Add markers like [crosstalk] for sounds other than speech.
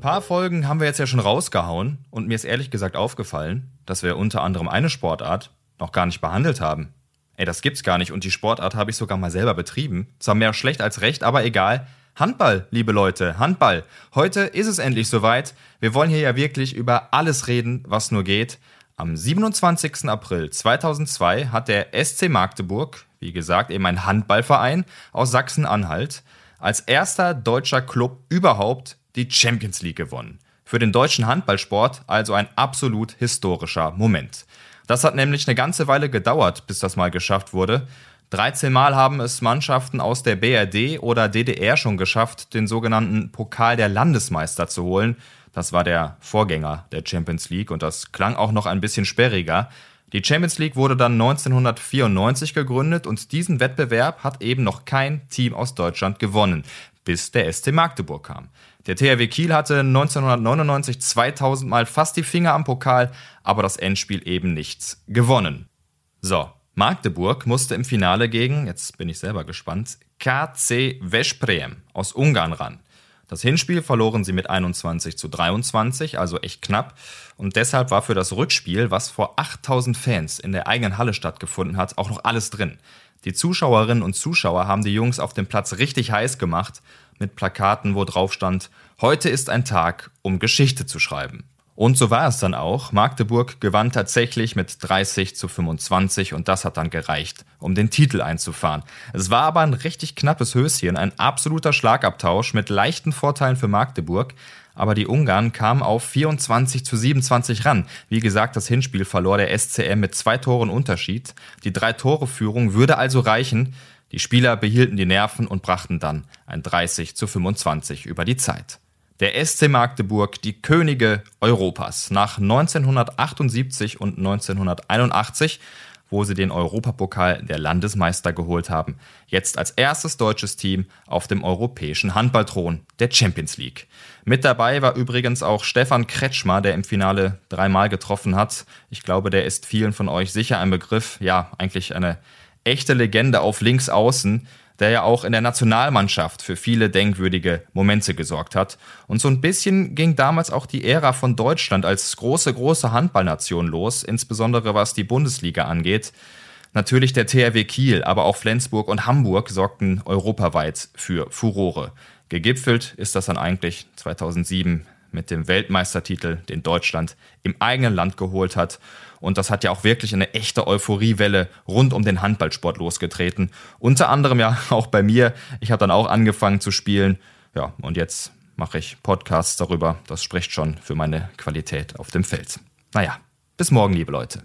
paar Folgen haben wir jetzt ja schon rausgehauen und mir ist ehrlich gesagt aufgefallen, dass wir unter anderem eine Sportart noch gar nicht behandelt haben. Ey, das gibt's gar nicht und die Sportart habe ich sogar mal selber betrieben. Zwar mehr schlecht als recht, aber egal. Handball, liebe Leute, Handball. Heute ist es endlich soweit. Wir wollen hier ja wirklich über alles reden, was nur geht. Am 27. April 2002 hat der SC Magdeburg, wie gesagt, eben ein Handballverein aus Sachsen-Anhalt, als erster deutscher Club überhaupt die Champions League gewonnen. Für den deutschen Handballsport also ein absolut historischer Moment. Das hat nämlich eine ganze Weile gedauert, bis das mal geschafft wurde. 13 Mal haben es Mannschaften aus der BRD oder DDR schon geschafft, den sogenannten Pokal der Landesmeister zu holen. Das war der Vorgänger der Champions League und das klang auch noch ein bisschen sperriger. Die Champions League wurde dann 1994 gegründet und diesen Wettbewerb hat eben noch kein Team aus Deutschland gewonnen, bis der SC Magdeburg kam. Der THW Kiel hatte 1999 2000 Mal fast die Finger am Pokal, aber das Endspiel eben nichts gewonnen. So, Magdeburg musste im Finale gegen, jetzt bin ich selber gespannt, KC Veszprém aus Ungarn ran. Das Hinspiel verloren sie mit 21 zu 23, also echt knapp. Und deshalb war für das Rückspiel, was vor 8000 Fans in der eigenen Halle stattgefunden hat, auch noch alles drin. Die Zuschauerinnen und Zuschauer haben die Jungs auf dem Platz richtig heiß gemacht mit Plakaten, wo drauf stand, heute ist ein Tag, um Geschichte zu schreiben. Und so war es dann auch. Magdeburg gewann tatsächlich mit 30 zu 25 und das hat dann gereicht, um den Titel einzufahren. Es war aber ein richtig knappes Höschen, ein absoluter Schlagabtausch mit leichten Vorteilen für Magdeburg. Aber die Ungarn kamen auf 24 zu 27 ran. Wie gesagt, das Hinspiel verlor der SCM mit zwei Toren Unterschied. Die Drei-Tore-Führung würde also reichen. Die Spieler behielten die Nerven und brachten dann ein 30 zu 25 über die Zeit. Der SC Magdeburg, die Könige Europas, nach 1978 und 1981, wo sie den Europapokal der Landesmeister geholt haben, jetzt als erstes deutsches Team auf dem europäischen Handballthron der Champions League. Mit dabei war übrigens auch Stefan Kretschmer, der im Finale dreimal getroffen hat. Ich glaube, der ist vielen von euch sicher ein Begriff. Ja, eigentlich eine echte Legende auf links außen, der ja auch in der Nationalmannschaft für viele denkwürdige Momente gesorgt hat. Und so ein bisschen ging damals auch die Ära von Deutschland als große, große Handballnation los, insbesondere was die Bundesliga angeht. Natürlich der THW Kiel, aber auch Flensburg und Hamburg sorgten europaweit für Furore. Gegipfelt ist das dann eigentlich 2007 mit dem Weltmeistertitel, den Deutschland im eigenen Land geholt hat. Und das hat ja auch wirklich eine echte Euphoriewelle rund um den Handballsport losgetreten. Unter anderem ja [laughs] auch bei mir. Ich habe dann auch angefangen zu spielen. Ja, und jetzt mache ich Podcasts darüber. Das spricht schon für meine Qualität auf dem Feld. Naja, bis morgen, liebe Leute.